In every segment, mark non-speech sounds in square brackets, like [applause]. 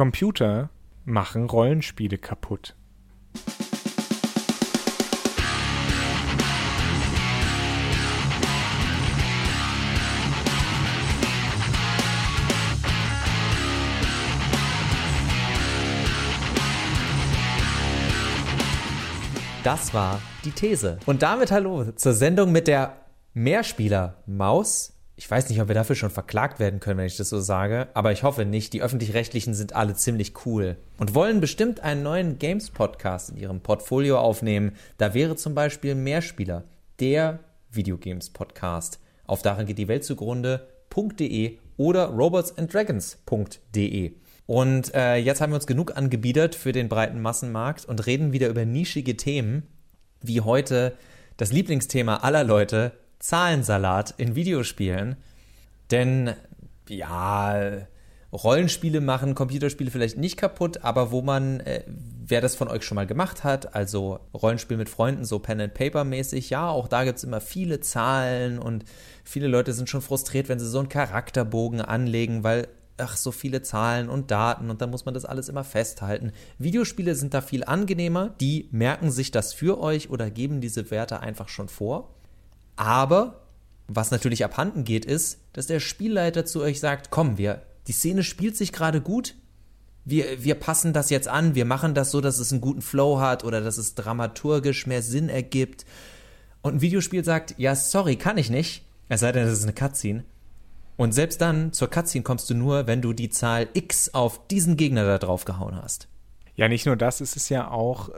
Computer machen Rollenspiele kaputt. Das war die These. Und damit hallo zur Sendung mit der Mehrspieler-Maus. Ich weiß nicht, ob wir dafür schon verklagt werden können, wenn ich das so sage, aber ich hoffe nicht. Die öffentlich-rechtlichen sind alle ziemlich cool und wollen bestimmt einen neuen Games-Podcast in ihrem Portfolio aufnehmen. Da wäre zum Beispiel Mehrspieler, der Videogames-Podcast auf darin geht die Welt zugrunde.de oder robotsanddragons.de. Und äh, jetzt haben wir uns genug angebiedert für den breiten Massenmarkt und reden wieder über nischige Themen, wie heute das Lieblingsthema aller Leute, Zahlensalat in Videospielen. Denn ja, Rollenspiele machen Computerspiele vielleicht nicht kaputt, aber wo man, äh, wer das von euch schon mal gemacht hat, also Rollenspiel mit Freunden, so Pen and Paper mäßig, ja, auch da gibt es immer viele Zahlen und viele Leute sind schon frustriert, wenn sie so einen Charakterbogen anlegen, weil ach, so viele Zahlen und Daten und dann muss man das alles immer festhalten. Videospiele sind da viel angenehmer, die merken sich das für euch oder geben diese Werte einfach schon vor. Aber was natürlich abhanden geht, ist, dass der Spielleiter zu euch sagt, komm, wir, die Szene spielt sich gerade gut, wir, wir passen das jetzt an, wir machen das so, dass es einen guten Flow hat oder dass es dramaturgisch mehr Sinn ergibt. Und ein Videospiel sagt, ja, sorry, kann ich nicht, es sei denn, es ist eine Cutscene. Und selbst dann, zur Cutscene kommst du nur, wenn du die Zahl X auf diesen Gegner da drauf gehauen hast. Ja, nicht nur das, es ist ja auch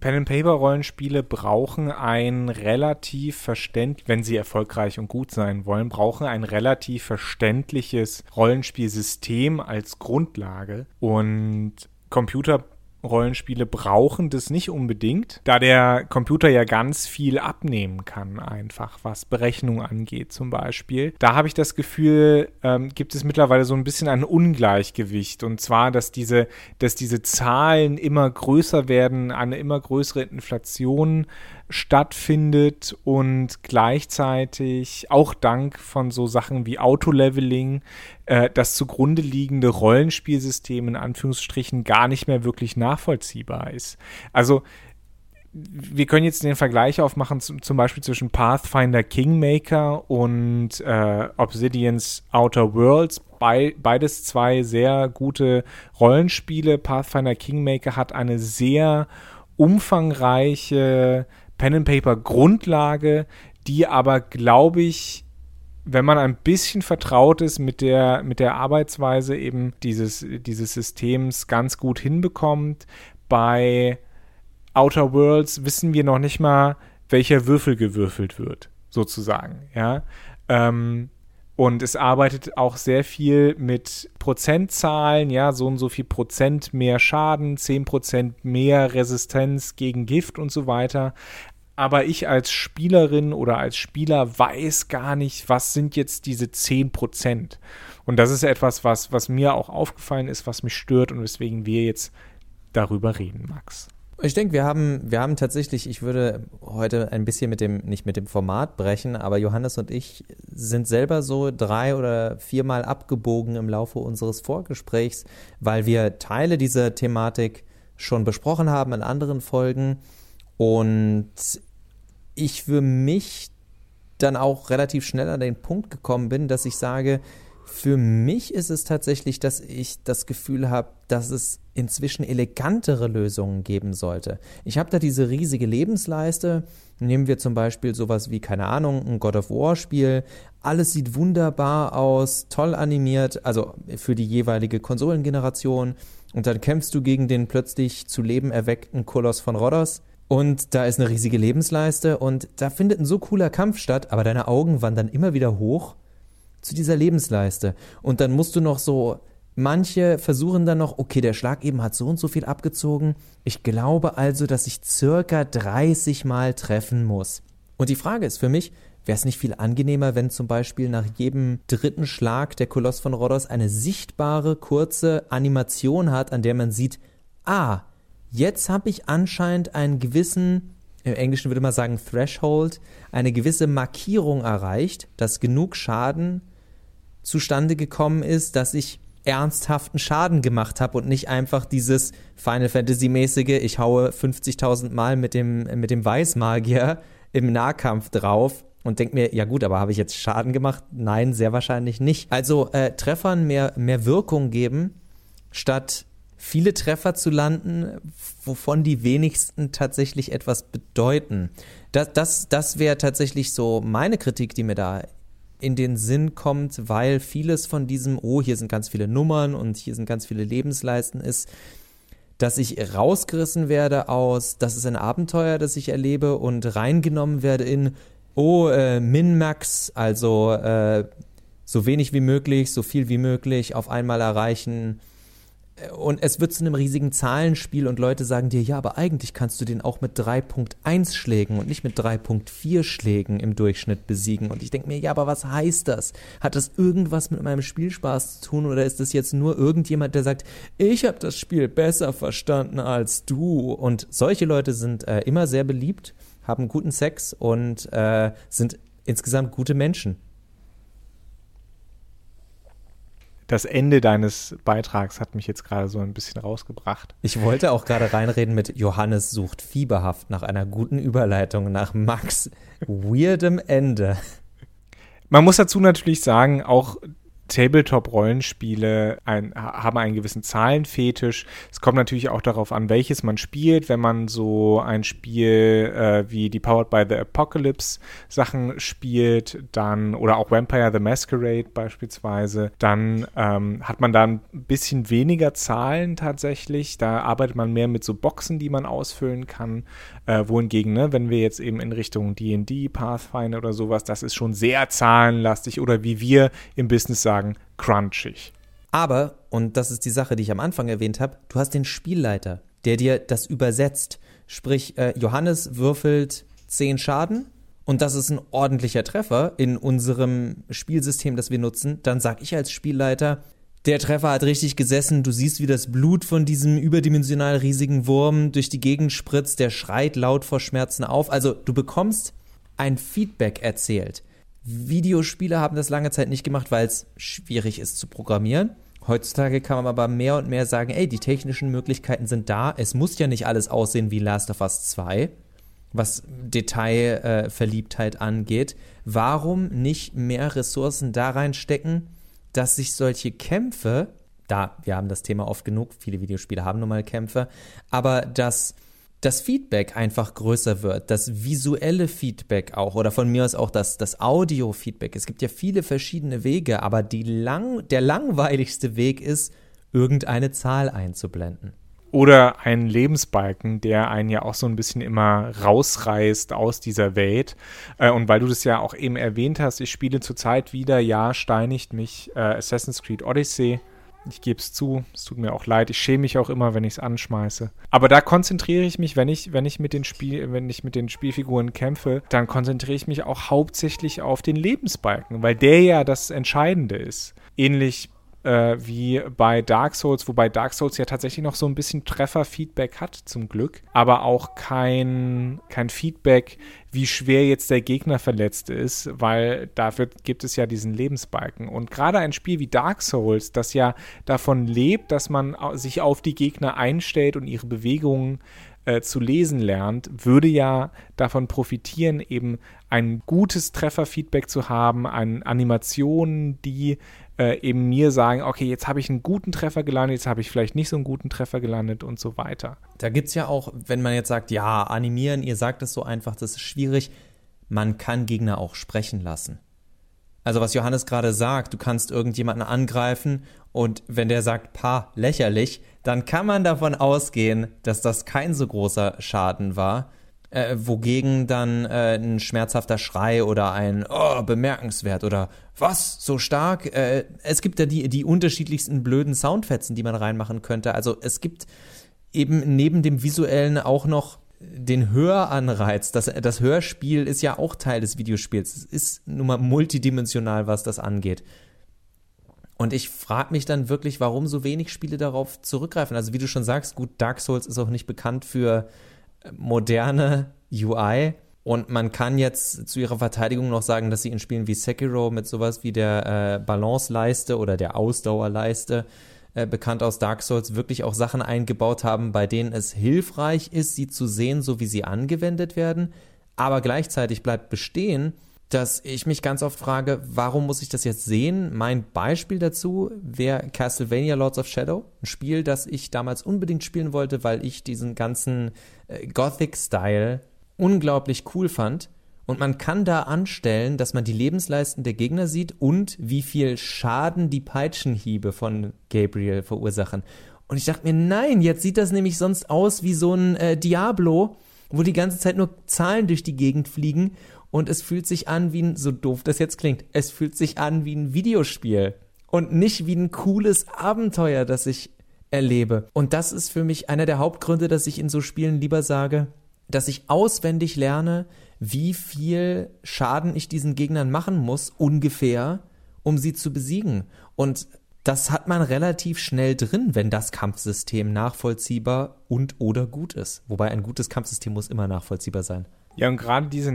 Pen-and-Paper-Rollenspiele brauchen ein relativ verständlich, wenn sie erfolgreich und gut sein wollen, brauchen ein relativ verständliches Rollenspielsystem als Grundlage. Und Computer Rollenspiele brauchen das nicht unbedingt, da der Computer ja ganz viel abnehmen kann, einfach was Berechnung angeht zum Beispiel. Da habe ich das Gefühl, ähm, gibt es mittlerweile so ein bisschen ein Ungleichgewicht und zwar, dass diese, dass diese Zahlen immer größer werden, eine immer größere Inflation stattfindet und gleichzeitig auch dank von so Sachen wie Autoleveling äh, das zugrunde liegende Rollenspielsystem in Anführungsstrichen gar nicht mehr wirklich nachvollziehbar ist. Also wir können jetzt den Vergleich aufmachen, zum Beispiel zwischen Pathfinder Kingmaker und äh, Obsidians Outer Worlds. Be beides zwei sehr gute Rollenspiele. Pathfinder Kingmaker hat eine sehr umfangreiche Pen and Paper Grundlage, die aber, glaube ich, wenn man ein bisschen vertraut ist mit der, mit der Arbeitsweise eben dieses, dieses Systems ganz gut hinbekommt. Bei Outer Worlds wissen wir noch nicht mal, welcher Würfel gewürfelt wird, sozusagen, ja. Ähm, und es arbeitet auch sehr viel mit Prozentzahlen, ja, so und so viel Prozent mehr Schaden, 10 Prozent mehr Resistenz gegen Gift und so weiter. Aber ich als Spielerin oder als Spieler weiß gar nicht, was sind jetzt diese 10 Prozent. Und das ist etwas, was, was mir auch aufgefallen ist, was mich stört und weswegen wir jetzt darüber reden, Max. Ich denke, wir haben, wir haben tatsächlich, ich würde heute ein bisschen mit dem, nicht mit dem Format brechen, aber Johannes und ich sind selber so drei oder viermal abgebogen im Laufe unseres Vorgesprächs, weil wir Teile dieser Thematik schon besprochen haben in anderen Folgen. Und ich für mich dann auch relativ schnell an den Punkt gekommen bin, dass ich sage, für mich ist es tatsächlich, dass ich das Gefühl habe, dass es inzwischen elegantere Lösungen geben sollte. Ich habe da diese riesige Lebensleiste. Nehmen wir zum Beispiel sowas wie, keine Ahnung, ein God of War Spiel. Alles sieht wunderbar aus, toll animiert, also für die jeweilige Konsolengeneration. Und dann kämpfst du gegen den plötzlich zu Leben erweckten Koloss von Rhodos. Und da ist eine riesige Lebensleiste und da findet ein so cooler Kampf statt, aber deine Augen wandern immer wieder hoch zu dieser Lebensleiste. Und dann musst du noch so, manche versuchen dann noch, okay, der Schlag eben hat so und so viel abgezogen. Ich glaube also, dass ich circa 30 Mal treffen muss. Und die Frage ist für mich, wäre es nicht viel angenehmer, wenn zum Beispiel nach jedem dritten Schlag der Koloss von Rhodos eine sichtbare, kurze Animation hat, an der man sieht, ah, jetzt habe ich anscheinend einen gewissen im Englischen würde man sagen Threshold, eine gewisse Markierung erreicht, dass genug Schaden zustande gekommen ist, dass ich ernsthaften Schaden gemacht habe und nicht einfach dieses Final Fantasy-mäßige, ich haue 50.000 Mal mit dem, mit dem Weißmagier im Nahkampf drauf und denke mir, ja gut, aber habe ich jetzt Schaden gemacht? Nein, sehr wahrscheinlich nicht. Also äh, Treffern mehr, mehr Wirkung geben, statt viele Treffer zu landen, wovon die wenigsten tatsächlich etwas bedeuten. Das, das, das wäre tatsächlich so meine Kritik, die mir da in den Sinn kommt, weil vieles von diesem, oh, hier sind ganz viele Nummern und hier sind ganz viele Lebensleisten ist, dass ich rausgerissen werde aus, das ist ein Abenteuer, das ich erlebe und reingenommen werde in, oh, äh, Min-Max, also äh, so wenig wie möglich, so viel wie möglich auf einmal erreichen, und es wird zu einem riesigen Zahlenspiel und Leute sagen dir, ja, aber eigentlich kannst du den auch mit 3.1 Schlägen und nicht mit 3.4 Schlägen im Durchschnitt besiegen. Und ich denke mir, ja, aber was heißt das? Hat das irgendwas mit meinem Spielspaß zu tun oder ist das jetzt nur irgendjemand, der sagt, ich habe das Spiel besser verstanden als du? Und solche Leute sind äh, immer sehr beliebt, haben guten Sex und äh, sind insgesamt gute Menschen. Das Ende deines Beitrags hat mich jetzt gerade so ein bisschen rausgebracht. Ich wollte auch gerade reinreden mit Johannes sucht fieberhaft nach einer guten Überleitung nach Max weirdem Ende. Man muss dazu natürlich sagen, auch Tabletop-Rollenspiele ein, haben einen gewissen Zahlenfetisch. Es kommt natürlich auch darauf an, welches man spielt. Wenn man so ein Spiel äh, wie die Powered by the Apocalypse Sachen spielt, dann oder auch Vampire the Masquerade beispielsweise, dann ähm, hat man da ein bisschen weniger Zahlen tatsächlich. Da arbeitet man mehr mit so Boxen, die man ausfüllen kann. Äh, wohingegen, ne, wenn wir jetzt eben in Richtung D&D, Pathfinder oder sowas, das ist schon sehr zahlenlastig oder wie wir im Business sagen, sagen, crunchig. Aber, und das ist die Sache, die ich am Anfang erwähnt habe, du hast den Spielleiter, der dir das übersetzt. Sprich, äh, Johannes würfelt 10 Schaden und das ist ein ordentlicher Treffer in unserem Spielsystem, das wir nutzen. Dann sage ich als Spielleiter, der Treffer hat richtig gesessen. Du siehst, wie das Blut von diesem überdimensional riesigen Wurm durch die Gegend spritzt. Der schreit laut vor Schmerzen auf. Also du bekommst ein Feedback erzählt. Videospiele haben das lange Zeit nicht gemacht, weil es schwierig ist zu programmieren. Heutzutage kann man aber mehr und mehr sagen, ey, die technischen Möglichkeiten sind da. Es muss ja nicht alles aussehen wie Last of Us 2, was Detailverliebtheit äh, angeht. Warum nicht mehr Ressourcen da reinstecken, dass sich solche Kämpfe, da, wir haben das Thema oft genug, viele Videospiele haben nun mal Kämpfe, aber dass das Feedback einfach größer wird, das visuelle Feedback auch oder von mir aus auch das, das Audio-Feedback. Es gibt ja viele verschiedene Wege, aber lang, der langweiligste Weg ist, irgendeine Zahl einzublenden. Oder ein Lebensbalken, der einen ja auch so ein bisschen immer rausreißt aus dieser Welt. Äh, und weil du das ja auch eben erwähnt hast, ich spiele zurzeit wieder, ja, steinigt mich äh, Assassin's Creed Odyssey ich gebe es zu, es tut mir auch leid. Ich schäme mich auch immer, wenn ich es anschmeiße. Aber da konzentriere ich mich, wenn ich, wenn ich mit den Spiel, wenn ich mit den Spielfiguren kämpfe, dann konzentriere ich mich auch hauptsächlich auf den Lebensbalken, weil der ja das Entscheidende ist. Ähnlich äh, wie bei Dark Souls, wobei Dark Souls ja tatsächlich noch so ein bisschen Treffer-Feedback hat, zum Glück, aber auch kein, kein Feedback, wie schwer jetzt der Gegner verletzt ist, weil dafür gibt es ja diesen Lebensbalken. Und gerade ein Spiel wie Dark Souls, das ja davon lebt, dass man sich auf die Gegner einstellt und ihre Bewegungen äh, zu lesen lernt, würde ja davon profitieren, eben ein gutes Trefferfeedback zu haben, an Animationen, die äh, eben mir sagen, okay, jetzt habe ich einen guten Treffer gelandet, jetzt habe ich vielleicht nicht so einen guten Treffer gelandet und so weiter. Da gibt es ja auch, wenn man jetzt sagt, ja, animieren, ihr sagt es so einfach, das ist schwierig, man kann Gegner auch sprechen lassen. Also was Johannes gerade sagt, du kannst irgendjemanden angreifen und wenn der sagt, pa, lächerlich, dann kann man davon ausgehen, dass das kein so großer Schaden war. Äh, wogegen dann äh, ein schmerzhafter Schrei oder ein oh, bemerkenswert oder was, so stark? Äh, es gibt ja die, die unterschiedlichsten blöden Soundfetzen, die man reinmachen könnte. Also es gibt eben neben dem visuellen auch noch den Höranreiz. Das, das Hörspiel ist ja auch Teil des Videospiels. Es ist nun mal multidimensional, was das angeht. Und ich frage mich dann wirklich, warum so wenig Spiele darauf zurückgreifen. Also wie du schon sagst, gut, Dark Souls ist auch nicht bekannt für moderne UI. Und man kann jetzt zu ihrer Verteidigung noch sagen, dass sie in Spielen wie Sekiro mit sowas wie der äh, Balance-Leiste oder der Ausdauerleiste äh, bekannt aus Dark Souls wirklich auch Sachen eingebaut haben, bei denen es hilfreich ist, sie zu sehen, so wie sie angewendet werden. Aber gleichzeitig bleibt bestehen, dass ich mich ganz oft frage, warum muss ich das jetzt sehen? Mein Beispiel dazu wäre Castlevania Lords of Shadow, ein Spiel, das ich damals unbedingt spielen wollte, weil ich diesen ganzen äh, Gothic-Style unglaublich cool fand. Und man kann da anstellen, dass man die Lebensleisten der Gegner sieht und wie viel Schaden die Peitschenhiebe von Gabriel verursachen. Und ich dachte mir, nein, jetzt sieht das nämlich sonst aus wie so ein äh, Diablo, wo die ganze Zeit nur Zahlen durch die Gegend fliegen und es fühlt sich an wie ein, so doof das jetzt klingt, es fühlt sich an wie ein Videospiel und nicht wie ein cooles Abenteuer, das ich erlebe. Und das ist für mich einer der Hauptgründe, dass ich in so Spielen lieber sage, dass ich auswendig lerne, wie viel Schaden ich diesen Gegnern machen muss, ungefähr, um sie zu besiegen. Und das hat man relativ schnell drin, wenn das Kampfsystem nachvollziehbar und oder gut ist. Wobei ein gutes Kampfsystem muss immer nachvollziehbar sein. Ja, und gerade diese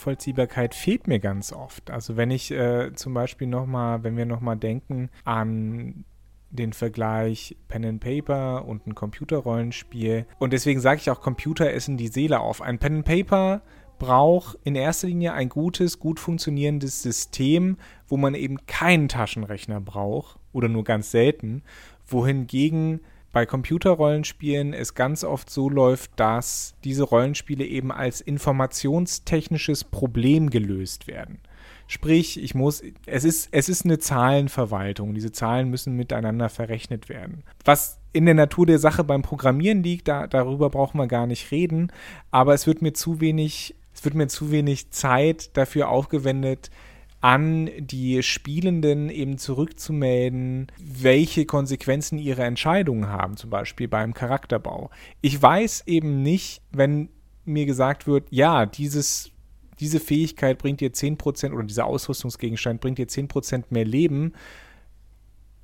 Nachvollziehbarkeit fehlt mir ganz oft. Also wenn ich äh, zum Beispiel nochmal, wenn wir nochmal denken an den Vergleich Pen and Paper und ein Computerrollenspiel. Und deswegen sage ich auch, Computer essen die Seele auf. Ein Pen and Paper braucht in erster Linie ein gutes, gut funktionierendes System, wo man eben keinen Taschenrechner braucht oder nur ganz selten, wohingegen bei Computerrollenspielen es ganz oft so läuft, dass diese Rollenspiele eben als informationstechnisches Problem gelöst werden. Sprich, ich muss, es ist, es ist eine Zahlenverwaltung. Diese Zahlen müssen miteinander verrechnet werden. Was in der Natur der Sache beim Programmieren liegt, da, darüber brauchen wir gar nicht reden. Aber es wird mir zu wenig, es wird mir zu wenig Zeit dafür aufgewendet, an die Spielenden eben zurückzumelden, welche Konsequenzen ihre Entscheidungen haben, zum Beispiel beim Charakterbau. Ich weiß eben nicht, wenn mir gesagt wird, ja, dieses diese Fähigkeit bringt dir 10% oder dieser Ausrüstungsgegenstand bringt dir 10% mehr Leben,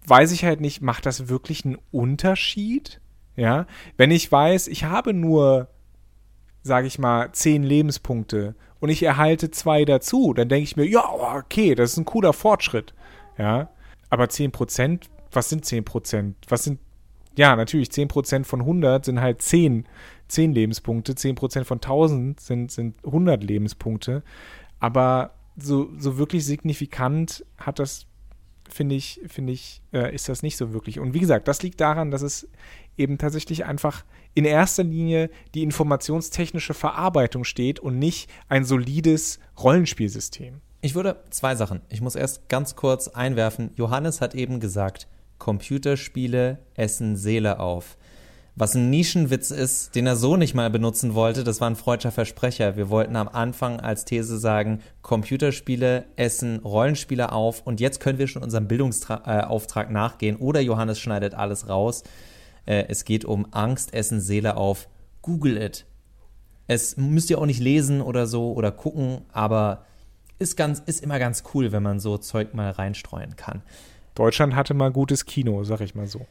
weiß ich halt nicht, macht das wirklich einen Unterschied? Ja, wenn ich weiß, ich habe nur, sage ich mal, 10 Lebenspunkte und ich erhalte zwei dazu, dann denke ich mir, ja, okay, das ist ein cooler Fortschritt. Ja, aber 10%, was sind 10%? Was sind, ja, natürlich 10% von 100 sind halt 10 10 Lebenspunkte, 10% von 1000 sind, sind 100 Lebenspunkte. Aber so, so wirklich signifikant hat das, finde ich, finde ich, äh, ist das nicht so wirklich. Und wie gesagt, das liegt daran, dass es eben tatsächlich einfach in erster Linie die informationstechnische Verarbeitung steht und nicht ein solides Rollenspielsystem. Ich würde zwei Sachen. Ich muss erst ganz kurz einwerfen. Johannes hat eben gesagt, Computerspiele essen Seele auf was ein Nischenwitz ist, den er so nicht mal benutzen wollte. Das war ein freudscher Versprecher. Wir wollten am Anfang als These sagen, Computerspiele essen Rollenspiele auf und jetzt können wir schon unserem Bildungsauftrag äh, nachgehen oder Johannes schneidet alles raus. Äh, es geht um Angst, Essen, Seele auf. Google it. Es müsst ihr auch nicht lesen oder so oder gucken, aber ist ganz, ist immer ganz cool, wenn man so Zeug mal reinstreuen kann. Deutschland hatte mal gutes Kino, sag ich mal so.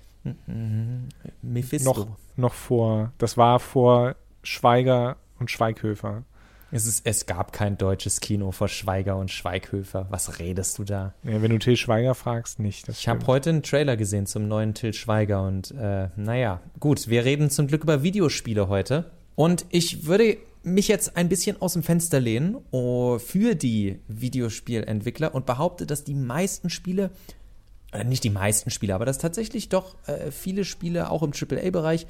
Mhm. Mephisto. Noch, noch vor, das war vor Schweiger und Schweighöfer. Es, ist, es gab kein deutsches Kino vor Schweiger und Schweighöfer. Was redest du da? Ja, wenn du Till Schweiger fragst, nicht. ich habe heute einen Trailer gesehen zum neuen Till Schweiger und äh, naja, gut, wir reden zum Glück über Videospiele heute. Und ich würde mich jetzt ein bisschen aus dem Fenster lehnen oh, für die Videospielentwickler und behaupte, dass die meisten Spiele nicht die meisten Spiele, aber dass tatsächlich doch äh, viele Spiele auch im AAA-Bereich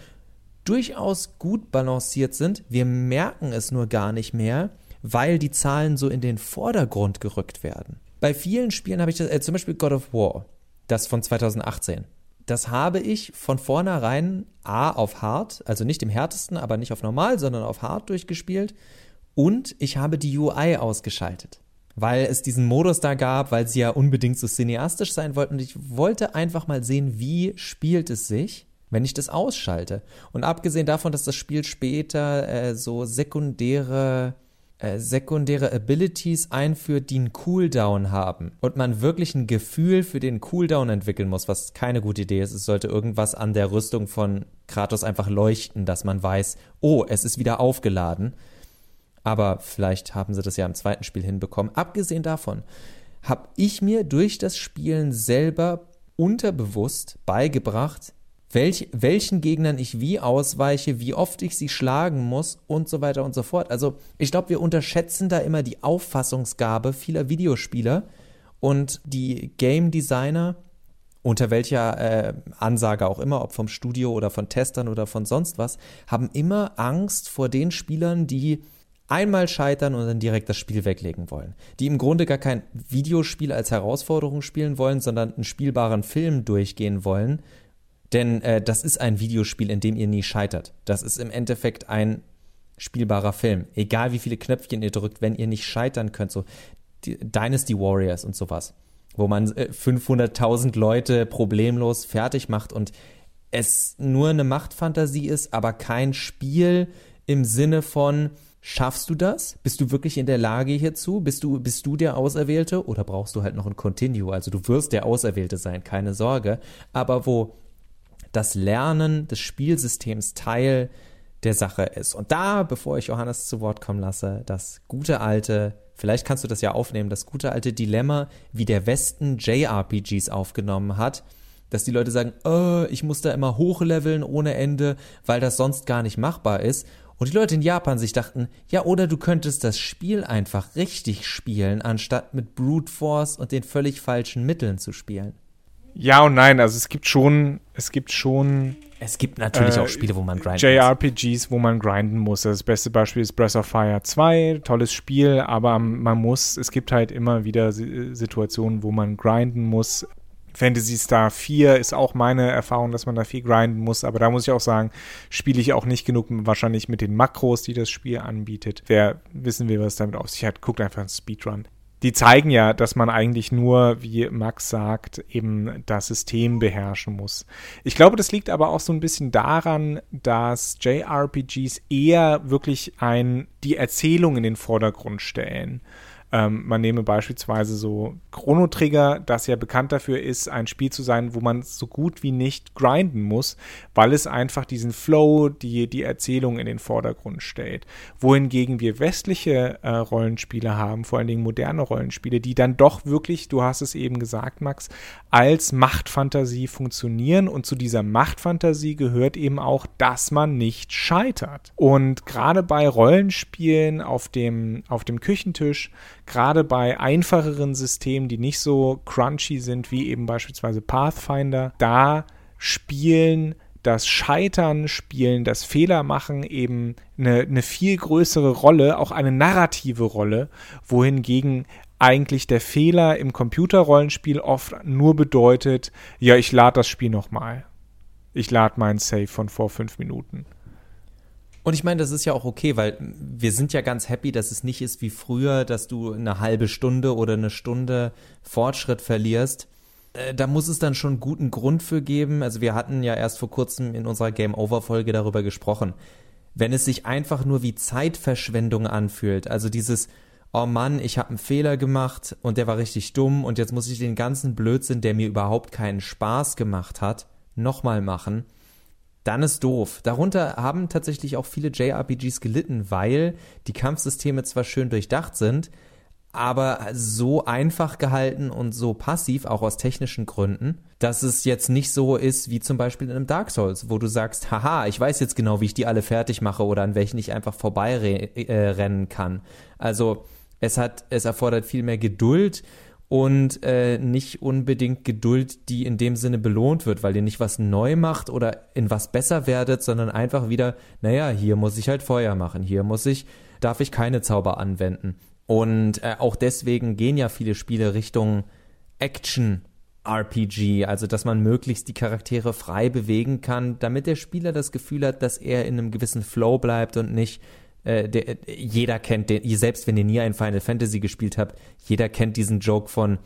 durchaus gut balanciert sind. Wir merken es nur gar nicht mehr, weil die Zahlen so in den Vordergrund gerückt werden. Bei vielen Spielen habe ich das, äh, zum Beispiel God of War, das von 2018. Das habe ich von vornherein A auf Hard, also nicht im härtesten, aber nicht auf normal, sondern auf Hard durchgespielt. Und ich habe die UI ausgeschaltet weil es diesen Modus da gab, weil sie ja unbedingt so cineastisch sein wollten. Und ich wollte einfach mal sehen, wie spielt es sich, wenn ich das ausschalte. Und abgesehen davon, dass das Spiel später äh, so sekundäre äh, sekundäre Abilities einführt, die einen Cooldown haben und man wirklich ein Gefühl für den Cooldown entwickeln muss, was keine gute Idee ist. Es sollte irgendwas an der Rüstung von Kratos einfach leuchten, dass man weiß, oh, es ist wieder aufgeladen Aber vielleicht haben sie das ja im zweiten Spiel hinbekommen. Abgesehen davon habe ich mir durch das Spielen selber unterbewusst beigebracht, welch, welchen Gegnern ich wie ausweiche, wie oft ich sie schlagen muss und so weiter und so fort. Also ich glaube, wir unterschätzen da immer die Auffassungsgabe vieler Videospieler und die Game Designer, unter welcher äh, Ansage auch immer, ob vom Studio oder von Testern oder von sonst was, haben immer Angst vor den Spielern, die einmal scheitern und dann direkt das Spiel weglegen wollen. Die im Grunde gar kein Videospiel als Herausforderung spielen wollen, sondern einen spielbaren Film durchgehen wollen. Denn äh, das ist ein Videospiel, in dem ihr nie scheitert. Das ist im Endeffekt ein spielbarer Film. Egal wie viele Knöpfchen ihr drückt, wenn ihr nicht scheitern könnt, so Dynasty Warriors und sowas, wo man 500.000 äh, Leute problemlos fertig macht und es nur eine Machtfantasie ist, aber kein Spiel im Sinne von, Schaffst du das? Bist du wirklich in der Lage hierzu? Bist du, bist du der Auserwählte oder brauchst du halt noch ein Continue? Also du wirst der Auserwählte sein, keine Sorge. Aber wo das Lernen des Spielsystems Teil der Sache ist. Und da, bevor ich Johannes zu Wort kommen lasse, das gute alte, vielleicht kannst du das ja aufnehmen, das gute alte Dilemma, wie der Westen JRPGs aufgenommen hat, dass die Leute sagen, oh, ich muss da immer hochleveln ohne Ende, weil das sonst gar nicht machbar ist. Und die Leute in Japan sich dachten, ja, oder du könntest das Spiel einfach richtig spielen, anstatt mit Brute Force und den völlig falschen Mitteln zu spielen. Ja und nein, also es gibt schon, es gibt schon. Es gibt natürlich äh, auch Spiele, wo man grinden JRPGs, muss. wo man grinden muss. Das beste Beispiel ist Breath of Fire 2, tolles Spiel, aber man muss, es gibt halt immer wieder Situationen, wo man grinden muss. Fantasy Star 4 ist auch meine Erfahrung, dass man da viel grinden muss, aber da muss ich auch sagen, spiele ich auch nicht genug wahrscheinlich mit den Makros, die das Spiel anbietet. Wer wissen will, was damit auf sich hat, guckt einfach einen Speedrun. Die zeigen ja, dass man eigentlich nur, wie Max sagt, eben das System beherrschen muss. Ich glaube, das liegt aber auch so ein bisschen daran, dass JRPGs eher wirklich ein, die Erzählung in den Vordergrund stellen. Ähm, man nehme beispielsweise so Chrono Trigger, das ja bekannt dafür ist, ein Spiel zu sein, wo man so gut wie nicht grinden muss, weil es einfach diesen Flow, die, die Erzählung in den Vordergrund stellt. Wohingegen wir westliche äh, Rollenspiele haben, vor allen Dingen moderne Rollenspiele, die dann doch wirklich, du hast es eben gesagt, Max, als Machtfantasie funktionieren und zu dieser Machtfantasie gehört eben auch, dass man nicht scheitert. Und gerade bei Rollenspielen auf dem, auf dem Küchentisch gerade bei einfacheren Systemen, die nicht so crunchy sind wie eben beispielsweise Pathfinder, da spielen das Scheitern, Spielen, das Fehlermachen eben eine, eine viel größere Rolle, auch eine narrative Rolle, wohingegen eigentlich der Fehler im Computerrollenspiel oft nur bedeutet, ja, ich lade das Spiel nochmal. Ich lade meinen Save von vor fünf Minuten. Und ich meine, das ist ja auch okay, weil wir sind ja ganz happy, dass es nicht ist wie früher, dass du eine halbe Stunde oder eine Stunde Fortschritt verlierst. Äh, da muss es dann schon guten Grund für geben. Also wir hatten ja erst vor kurzem in unserer Game Over Folge darüber gesprochen. Wenn es sich einfach nur wie Zeitverschwendung anfühlt, also dieses oh Mann, ich habe einen Fehler gemacht und der war richtig dumm und jetzt muss ich den ganzen Blödsinn, der mir überhaupt keinen Spaß gemacht hat, nochmal machen dann ist doof. Darunter haben tatsächlich auch viele JRPGs gelitten, weil die Kampfsysteme zwar schön durchdacht sind, aber so einfach gehalten und so passiv, auch aus technischen Gründen, dass es jetzt nicht so ist wie zum Beispiel in einem Dark Souls, wo du sagst, haha, ich weiß jetzt genau, wie ich die alle fertig mache oder an welchen ich einfach vorbeirennen äh, kann. Also es hat, es erfordert viel mehr Geduld und äh, nicht unbedingt Geduld, die in dem Sinne belohnt wird, weil ihr nicht was neu macht oder in was besser werdet, sondern einfach wieder, naja, hier muss ich halt Feuer machen, hier muss ich, darf ich keine Zauber anwenden. Und äh, auch deswegen gehen ja viele Spiele Richtung Action RPG, also dass man möglichst die Charaktere frei bewegen kann, damit der Spieler das Gefühl hat, dass er in einem gewissen Flow bleibt und nicht äh, der, jeder kennt den, selbst wenn ihr nie ein Final Fantasy gespielt habt, jeder kennt diesen Joke von,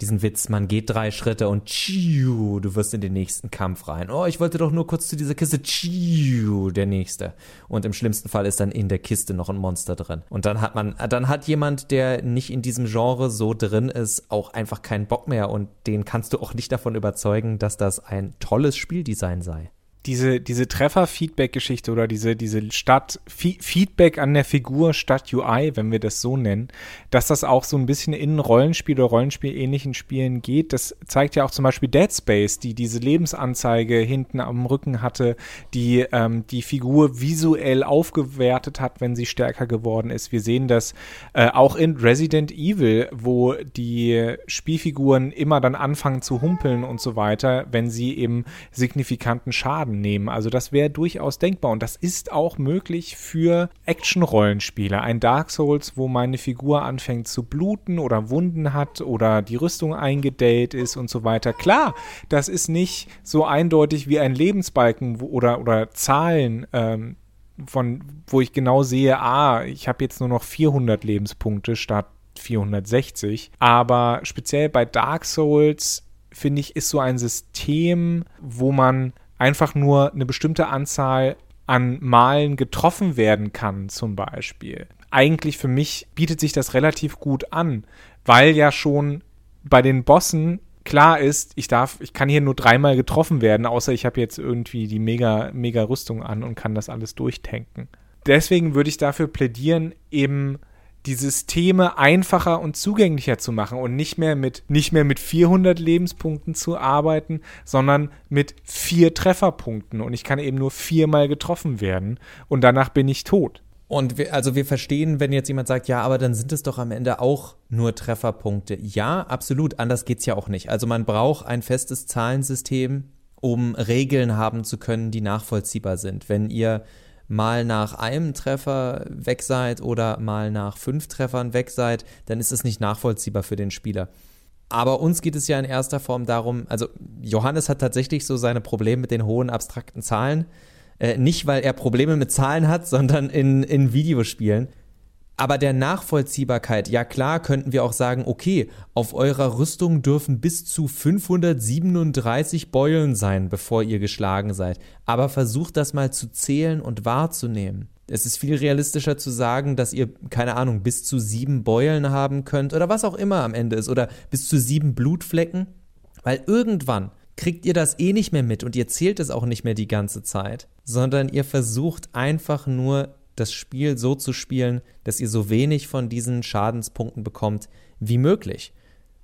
diesen Witz, man geht drei Schritte und tschiu, du wirst in den nächsten Kampf rein. Oh, ich wollte doch nur kurz zu dieser Kiste, tschiu, der nächste. Und im schlimmsten Fall ist dann in der Kiste noch ein Monster drin. Und dann hat man, dann hat jemand, der nicht in diesem Genre so drin ist, auch einfach keinen Bock mehr und den kannst du auch nicht davon überzeugen, dass das ein tolles Spieldesign sei diese, diese Treffer-Feedback-Geschichte oder diese, diese Stadt, Feedback an der Figur statt UI, wenn wir das so nennen, dass das auch so ein bisschen in Rollenspiel oder Rollenspiel-ähnlichen Spielen geht. Das zeigt ja auch zum Beispiel Dead Space, die diese Lebensanzeige hinten am Rücken hatte, die ähm, die Figur visuell aufgewertet hat, wenn sie stärker geworden ist. Wir sehen das äh, auch in Resident Evil, wo die Spielfiguren immer dann anfangen zu humpeln und so weiter, wenn sie eben signifikanten Schaden nehmen. Also das wäre durchaus denkbar und das ist auch möglich für Action-Rollenspiele. Ein Dark Souls, wo meine Figur anfängt zu bluten oder Wunden hat oder die Rüstung eingedellt ist und so weiter. Klar, das ist nicht so eindeutig wie ein Lebensbalken oder, oder Zahlen. Ähm, von wo ich genau sehe, ah, ich habe jetzt nur noch 400 Lebenspunkte statt 460. Aber speziell bei Dark Souls finde ich, ist so ein System, wo man einfach nur eine bestimmte Anzahl an Malen getroffen werden kann, zum Beispiel. Eigentlich für mich bietet sich das relativ gut an, weil ja schon bei den Bossen klar ist, ich darf, ich kann hier nur dreimal getroffen werden, außer ich habe jetzt irgendwie die mega, mega Rüstung an und kann das alles durchtanken. Deswegen würde ich dafür plädieren, eben die Systeme einfacher und zugänglicher zu machen und nicht mehr mit nicht mehr mit 400 Lebenspunkten zu arbeiten, sondern mit vier Trefferpunkten und ich kann eben nur viermal getroffen werden und danach bin ich tot. Und wir, also wir verstehen, wenn jetzt jemand sagt, ja, aber dann sind es doch am Ende auch nur Trefferpunkte. Ja, absolut. Anders geht's ja auch nicht. Also man braucht ein festes Zahlensystem, um Regeln haben zu können, die nachvollziehbar sind. Wenn ihr mal nach einem Treffer weg seid oder mal nach fünf Treffern weg seid, dann ist es nicht nachvollziehbar für den Spieler. Aber uns geht es ja in erster Form darum, also Johannes hat tatsächlich so seine Probleme mit den hohen abstrakten Zahlen. Äh, nicht, weil er Probleme mit Zahlen hat, sondern in, in Videospielen. Aber der Nachvollziehbarkeit, ja klar, könnten wir auch sagen, okay, auf eurer Rüstung dürfen bis zu 537 Beulen sein, bevor ihr geschlagen seid. Aber versucht das mal zu zählen und wahrzunehmen. Es ist viel realistischer zu sagen, dass ihr, keine Ahnung, bis zu sieben Beulen haben könnt oder was auch immer am Ende ist oder bis zu sieben Blutflecken. Weil irgendwann kriegt ihr das eh nicht mehr mit und ihr zählt es auch nicht mehr die ganze Zeit, sondern ihr versucht einfach nur das Spiel so zu spielen, dass ihr so wenig von diesen Schadenspunkten bekommt wie möglich.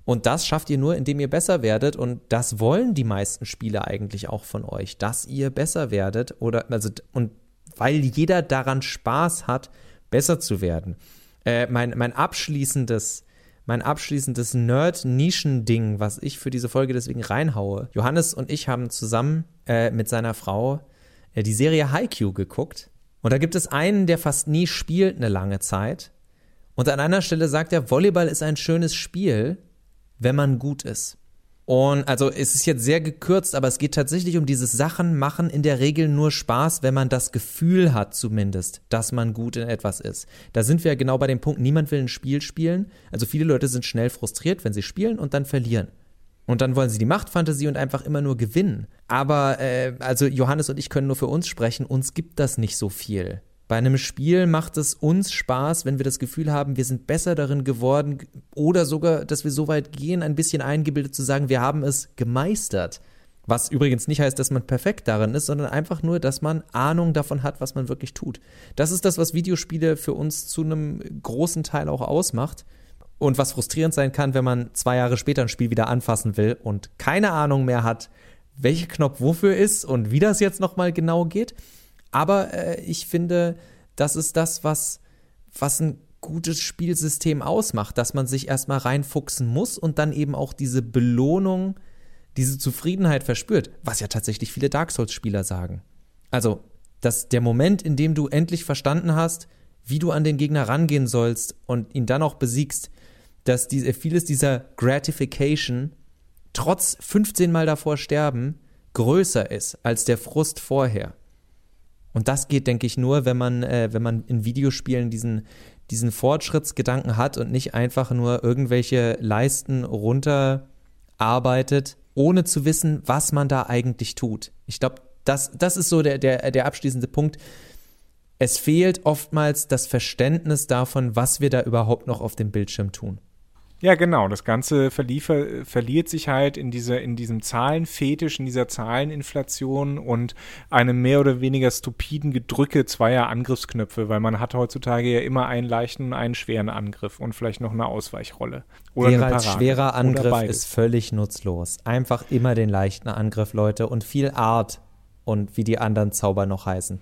Und das schafft ihr nur, indem ihr besser werdet. Und das wollen die meisten Spieler eigentlich auch von euch, dass ihr besser werdet oder also und weil jeder daran Spaß hat, besser zu werden. Äh, mein, mein abschließendes mein abschließendes Nerd-Nischen-Ding, was ich für diese Folge deswegen reinhaue. Johannes und ich haben zusammen äh, mit seiner Frau äh, die Serie Haikyuu geguckt. Und da gibt es einen, der fast nie spielt eine lange Zeit. Und an einer Stelle sagt er, Volleyball ist ein schönes Spiel, wenn man gut ist. Und also es ist jetzt sehr gekürzt, aber es geht tatsächlich um dieses Sachen machen in der Regel nur Spaß, wenn man das Gefühl hat zumindest, dass man gut in etwas ist. Da sind wir ja genau bei dem Punkt, niemand will ein Spiel spielen. Also viele Leute sind schnell frustriert, wenn sie spielen und dann verlieren. Und dann wollen sie die Machtfantasie und einfach immer nur gewinnen. Aber äh, also Johannes und ich können nur für uns sprechen, uns gibt das nicht so viel. Bei einem Spiel macht es uns Spaß, wenn wir das Gefühl haben, wir sind besser darin geworden oder sogar, dass wir so weit gehen, ein bisschen eingebildet zu sagen, wir haben es gemeistert. Was übrigens nicht heißt, dass man perfekt darin ist, sondern einfach nur, dass man Ahnung davon hat, was man wirklich tut. Das ist das, was Videospiele für uns zu einem großen Teil auch ausmacht. Und was frustrierend sein kann, wenn man zwei Jahre später ein Spiel wieder anfassen will und keine Ahnung mehr hat, welcher Knopf wofür ist und wie das jetzt nochmal genau geht. Aber äh, ich finde, das ist das, was, was ein gutes Spielsystem ausmacht, dass man sich erstmal reinfuchsen muss und dann eben auch diese Belohnung, diese Zufriedenheit verspürt, was ja tatsächlich viele Dark Souls-Spieler sagen. Also, dass der Moment, in dem du endlich verstanden hast, wie du an den Gegner rangehen sollst und ihn dann auch besiegst, dass diese, vieles dieser Gratification trotz 15 Mal davor sterben größer ist als der Frust vorher. Und das geht, denke ich, nur, wenn man, äh, wenn man in Videospielen diesen, diesen Fortschrittsgedanken hat und nicht einfach nur irgendwelche Leisten runterarbeitet, ohne zu wissen, was man da eigentlich tut. Ich glaube, das, das ist so der, der, der abschließende Punkt. Es fehlt oftmals das Verständnis davon, was wir da überhaupt noch auf dem Bildschirm tun. Ja, genau. Das Ganze verliefer, verliert sich halt in, diese, in diesem Zahlenfetisch, in dieser Zahleninflation und einem mehr oder weniger stupiden Gedrücke zweier Angriffsknöpfe, weil man hat heutzutage ja immer einen leichten und einen schweren Angriff und vielleicht noch eine Ausweichrolle. Oder Wäre als schwerer Angriff ist völlig nutzlos. Einfach immer den leichten Angriff, Leute, und viel Art und wie die anderen Zauber noch heißen.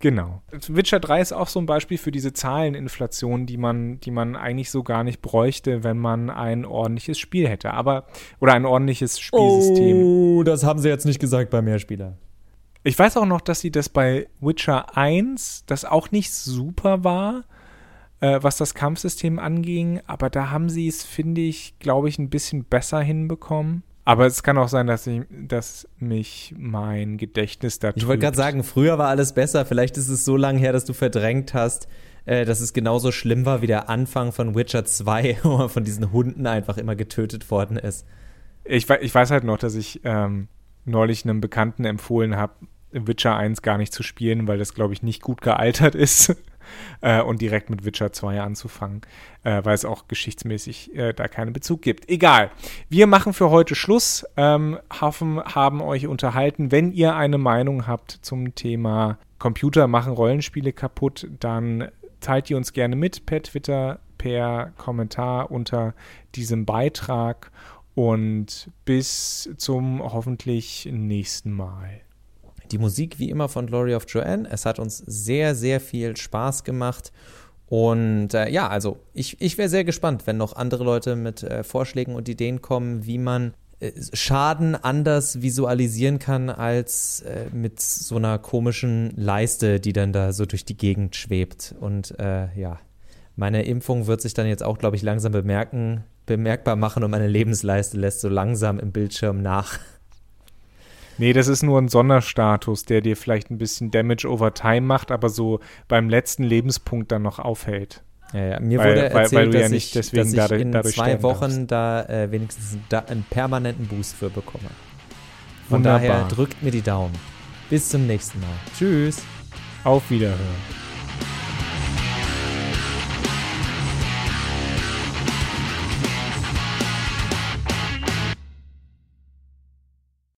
Genau. Witcher 3 ist auch so ein Beispiel für diese Zahleninflation, die man, die man eigentlich so gar nicht bräuchte, wenn man ein ordentliches Spiel hätte. Aber, oder ein ordentliches Spielsystem. Oh, das haben sie jetzt nicht gesagt bei Mehrspieler. Ich weiß auch noch, dass sie das bei Witcher 1, das auch nicht super war, äh, was das Kampfsystem anging, aber da haben sie es, finde ich, glaube ich, ein bisschen besser hinbekommen. Aber es kann auch sein, dass, ich, dass mich mein Gedächtnis da Ich wollte gerade sagen, früher war alles besser. Vielleicht ist es so lange her, dass du verdrängt hast, äh, dass es genauso schlimm war wie der Anfang von Witcher 2, [laughs] wo man von diesen Hunden einfach immer getötet worden ist. Ich, ich weiß halt noch, dass ich ähm, neulich einem Bekannten empfohlen habe, Witcher 1 gar nicht zu spielen, weil das, glaube ich, nicht gut gealtert ist [laughs] äh, und direkt mit Witcher 2 anzufangen, äh, weil es auch geschichtsmäßig äh, da keinen Bezug gibt. Egal. Wir machen für heute Schluss. Ähm, hoffen, haben euch unterhalten. Wenn ihr eine Meinung habt zum Thema Computer machen Rollenspiele kaputt, dann teilt ihr uns gerne mit per Twitter, per Kommentar unter diesem Beitrag und bis zum hoffentlich nächsten Mal. Die Musik wie immer von Glory of Joanne. Es hat uns sehr, sehr viel Spaß gemacht. Und äh, ja, also ich, ich wäre sehr gespannt, wenn noch andere Leute mit äh, Vorschlägen und Ideen kommen, wie man äh, Schaden anders visualisieren kann als äh, mit so einer komischen Leiste, die dann da so durch die Gegend schwebt. Und äh, ja, meine Impfung wird sich dann jetzt auch, glaube ich, langsam bemerken, bemerkbar machen und meine Lebensleiste lässt so langsam im Bildschirm nach. Nee, das ist nur ein Sonderstatus, der dir vielleicht ein bisschen Damage over Time macht, aber so beim letzten Lebenspunkt dann noch aufhält. Ja, ja. Mir weil, wurde erzählt, weil, weil dass, ja ich, dass ich dadurch, in zwei Wochen darfst. da äh, wenigstens da einen permanenten Boost für bekomme. Von Wunderbar. daher drückt mir die Daumen. Bis zum nächsten Mal. Tschüss. Auf Wiederhören.